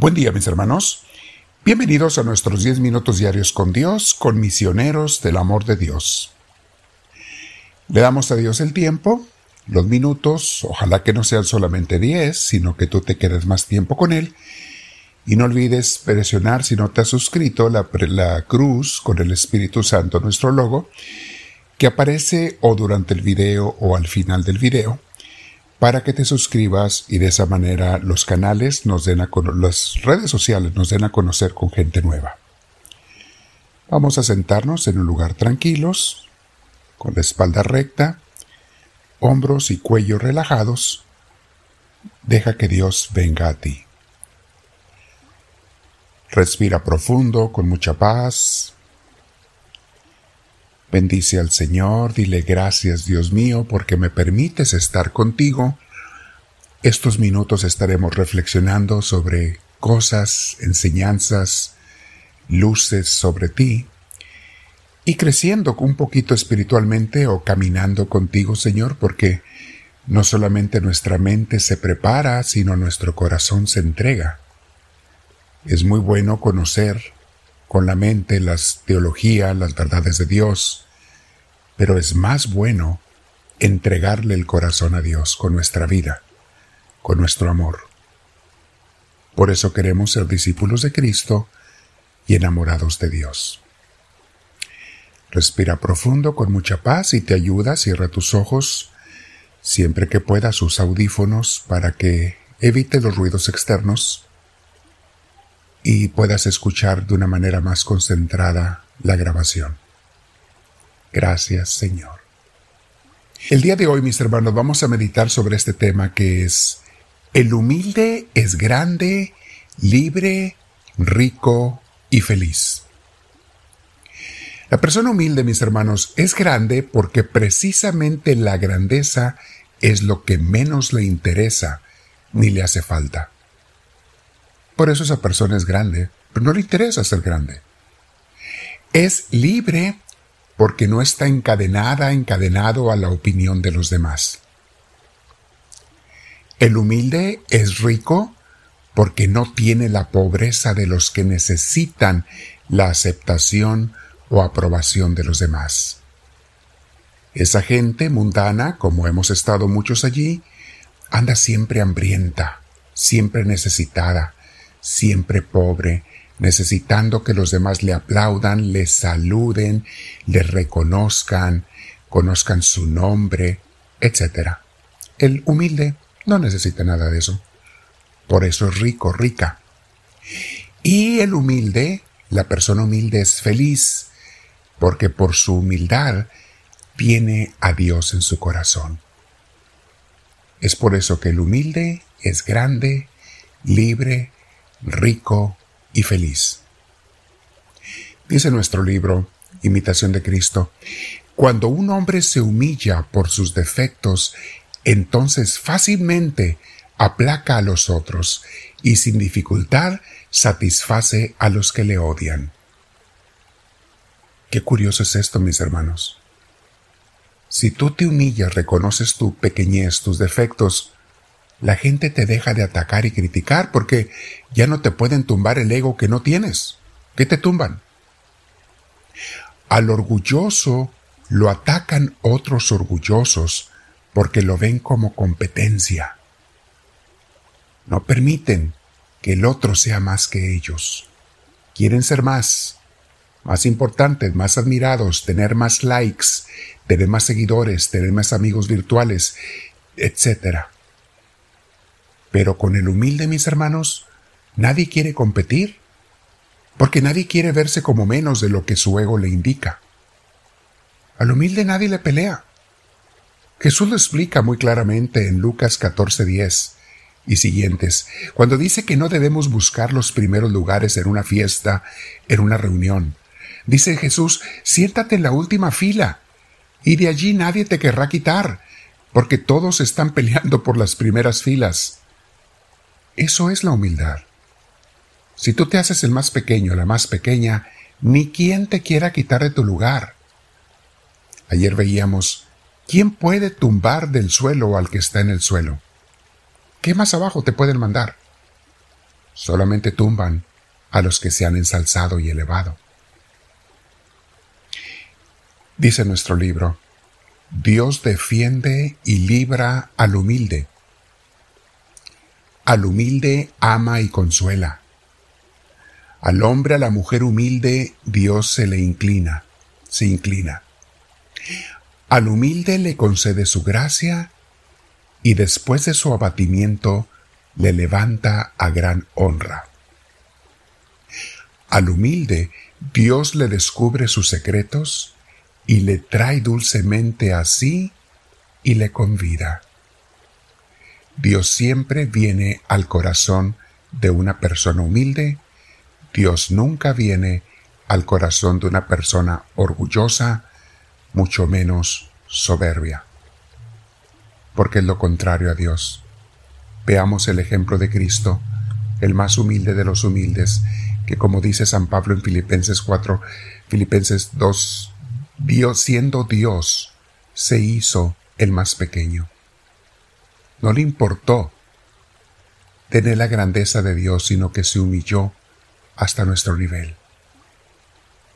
Buen día mis hermanos. Bienvenidos a nuestros 10 minutos diarios con Dios, con misioneros del amor de Dios. Le damos a Dios el tiempo, los minutos, ojalá que no sean solamente 10, sino que tú te quedes más tiempo con Él. Y no olvides presionar si no te has suscrito la, la cruz con el Espíritu Santo, nuestro logo, que aparece o durante el video o al final del video para que te suscribas y de esa manera los canales nos den a las redes sociales nos den a conocer con gente nueva. Vamos a sentarnos en un lugar tranquilos, con la espalda recta, hombros y cuello relajados. Deja que Dios venga a ti. Respira profundo, con mucha paz. Bendice al Señor, dile gracias Dios mío porque me permites estar contigo. Estos minutos estaremos reflexionando sobre cosas, enseñanzas, luces sobre ti y creciendo un poquito espiritualmente o caminando contigo, Señor, porque no solamente nuestra mente se prepara, sino nuestro corazón se entrega. Es muy bueno conocer con la mente las teologías, las verdades de Dios, pero es más bueno entregarle el corazón a Dios con nuestra vida, con nuestro amor. Por eso queremos ser discípulos de Cristo y enamorados de Dios. Respira profundo con mucha paz y te ayuda, cierra tus ojos, siempre que puedas sus audífonos para que evite los ruidos externos y puedas escuchar de una manera más concentrada la grabación. Gracias, Señor. El día de hoy, mis hermanos, vamos a meditar sobre este tema que es El humilde es grande, libre, rico y feliz. La persona humilde, mis hermanos, es grande porque precisamente la grandeza es lo que menos le interesa ni le hace falta. Por eso esa persona es grande, pero no le interesa ser grande. Es libre porque no está encadenada, encadenado a la opinión de los demás. El humilde es rico porque no tiene la pobreza de los que necesitan la aceptación o aprobación de los demás. Esa gente mundana, como hemos estado muchos allí, anda siempre hambrienta, siempre necesitada, siempre pobre, necesitando que los demás le aplaudan, le saluden, le reconozcan, conozcan su nombre, etc. El humilde no necesita nada de eso. Por eso es rico, rica. Y el humilde, la persona humilde es feliz, porque por su humildad tiene a Dios en su corazón. Es por eso que el humilde es grande, libre, rico y feliz. Dice nuestro libro, Imitación de Cristo, cuando un hombre se humilla por sus defectos, entonces fácilmente aplaca a los otros y sin dificultad satisface a los que le odian. Qué curioso es esto, mis hermanos. Si tú te humillas, reconoces tu pequeñez, tus defectos, la gente te deja de atacar y criticar porque ya no te pueden tumbar el ego que no tienes. ¿Qué te tumban? Al orgulloso lo atacan otros orgullosos porque lo ven como competencia. No permiten que el otro sea más que ellos. Quieren ser más, más importantes, más admirados, tener más likes, tener más seguidores, tener más amigos virtuales, etc. Pero con el humilde, mis hermanos, nadie quiere competir, porque nadie quiere verse como menos de lo que su ego le indica. Al humilde nadie le pelea. Jesús lo explica muy claramente en Lucas 14:10 y siguientes, cuando dice que no debemos buscar los primeros lugares en una fiesta, en una reunión. Dice Jesús, siéntate en la última fila, y de allí nadie te querrá quitar, porque todos están peleando por las primeras filas. Eso es la humildad. Si tú te haces el más pequeño, la más pequeña, ni quien te quiera quitar de tu lugar. Ayer veíamos, ¿quién puede tumbar del suelo al que está en el suelo? ¿Qué más abajo te pueden mandar? solamente tumban a los que se han ensalzado y elevado. Dice nuestro libro, Dios defiende y libra al humilde. Al humilde ama y consuela. Al hombre, a la mujer humilde, Dios se le inclina, se inclina. Al humilde le concede su gracia y después de su abatimiento le levanta a gran honra. Al humilde Dios le descubre sus secretos y le trae dulcemente así y le convida. Dios siempre viene al corazón de una persona humilde, Dios nunca viene al corazón de una persona orgullosa, mucho menos soberbia, porque es lo contrario a Dios. Veamos el ejemplo de Cristo, el más humilde de los humildes, que como dice San Pablo en Filipenses 4, Filipenses 2, Dios siendo Dios, se hizo el más pequeño. No le importó tener la grandeza de Dios, sino que se humilló hasta nuestro nivel.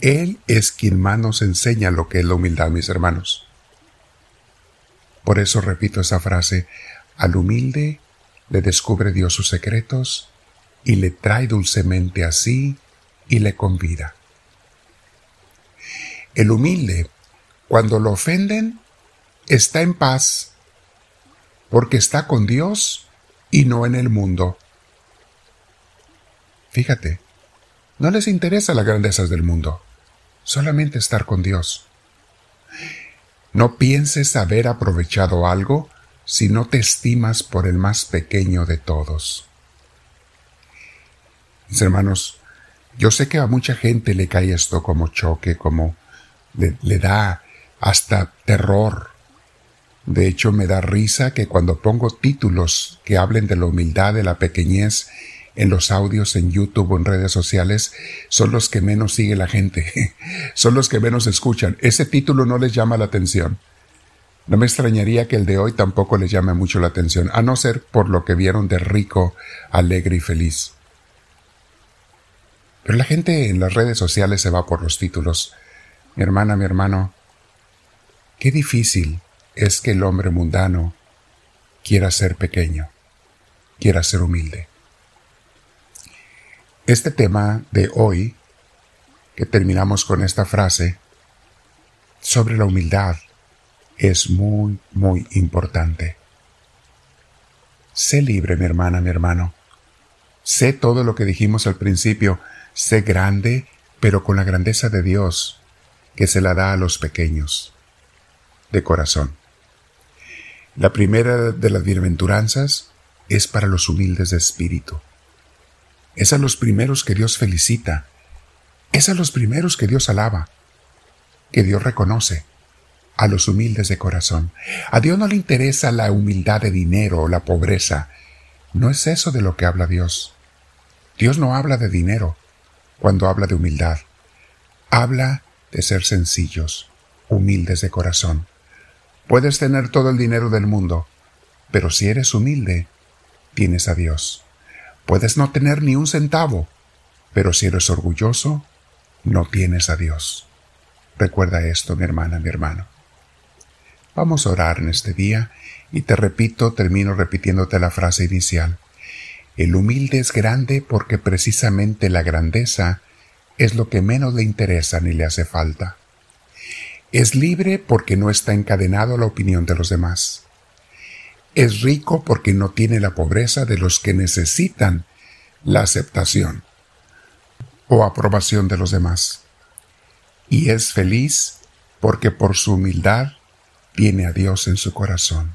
Él es quien más nos enseña lo que es la humildad, mis hermanos. Por eso repito esa frase, al humilde le descubre Dios sus secretos y le trae dulcemente así y le convida. El humilde, cuando lo ofenden, está en paz, porque está con Dios y no en el mundo. Fíjate, no les interesa las grandezas del mundo, solamente estar con Dios. No pienses haber aprovechado algo si no te estimas por el más pequeño de todos. Mis hermanos, yo sé que a mucha gente le cae esto como choque, como le, le da hasta terror. De hecho, me da risa que cuando pongo títulos que hablen de la humildad, de la pequeñez, en los audios en YouTube o en redes sociales, son los que menos sigue la gente, son los que menos escuchan. Ese título no les llama la atención. No me extrañaría que el de hoy tampoco les llame mucho la atención, a no ser por lo que vieron de rico, alegre y feliz. Pero la gente en las redes sociales se va por los títulos. Mi hermana, mi hermano, qué difícil es que el hombre mundano quiera ser pequeño, quiera ser humilde. Este tema de hoy, que terminamos con esta frase, sobre la humildad, es muy, muy importante. Sé libre, mi hermana, mi hermano. Sé todo lo que dijimos al principio, Sé grande, pero con la grandeza de Dios, que se la da a los pequeños, de corazón. La primera de las bienaventuranzas es para los humildes de espíritu. Es a los primeros que Dios felicita. Es a los primeros que Dios alaba, que Dios reconoce, a los humildes de corazón. A Dios no le interesa la humildad de dinero o la pobreza. No es eso de lo que habla Dios. Dios no habla de dinero cuando habla de humildad. Habla de ser sencillos, humildes de corazón. Puedes tener todo el dinero del mundo, pero si eres humilde, tienes a Dios. Puedes no tener ni un centavo, pero si eres orgulloso, no tienes a Dios. Recuerda esto, mi hermana, mi hermano. Vamos a orar en este día y te repito, termino repitiéndote la frase inicial. El humilde es grande porque precisamente la grandeza es lo que menos le interesa ni le hace falta. Es libre porque no está encadenado a la opinión de los demás. Es rico porque no tiene la pobreza de los que necesitan la aceptación o aprobación de los demás. Y es feliz porque por su humildad tiene a Dios en su corazón.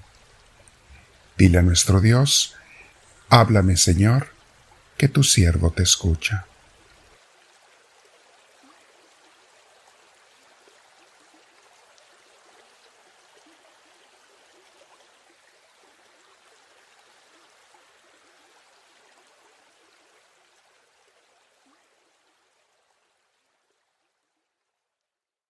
Dile a nuestro Dios, Háblame, Señor, que tu siervo te escucha.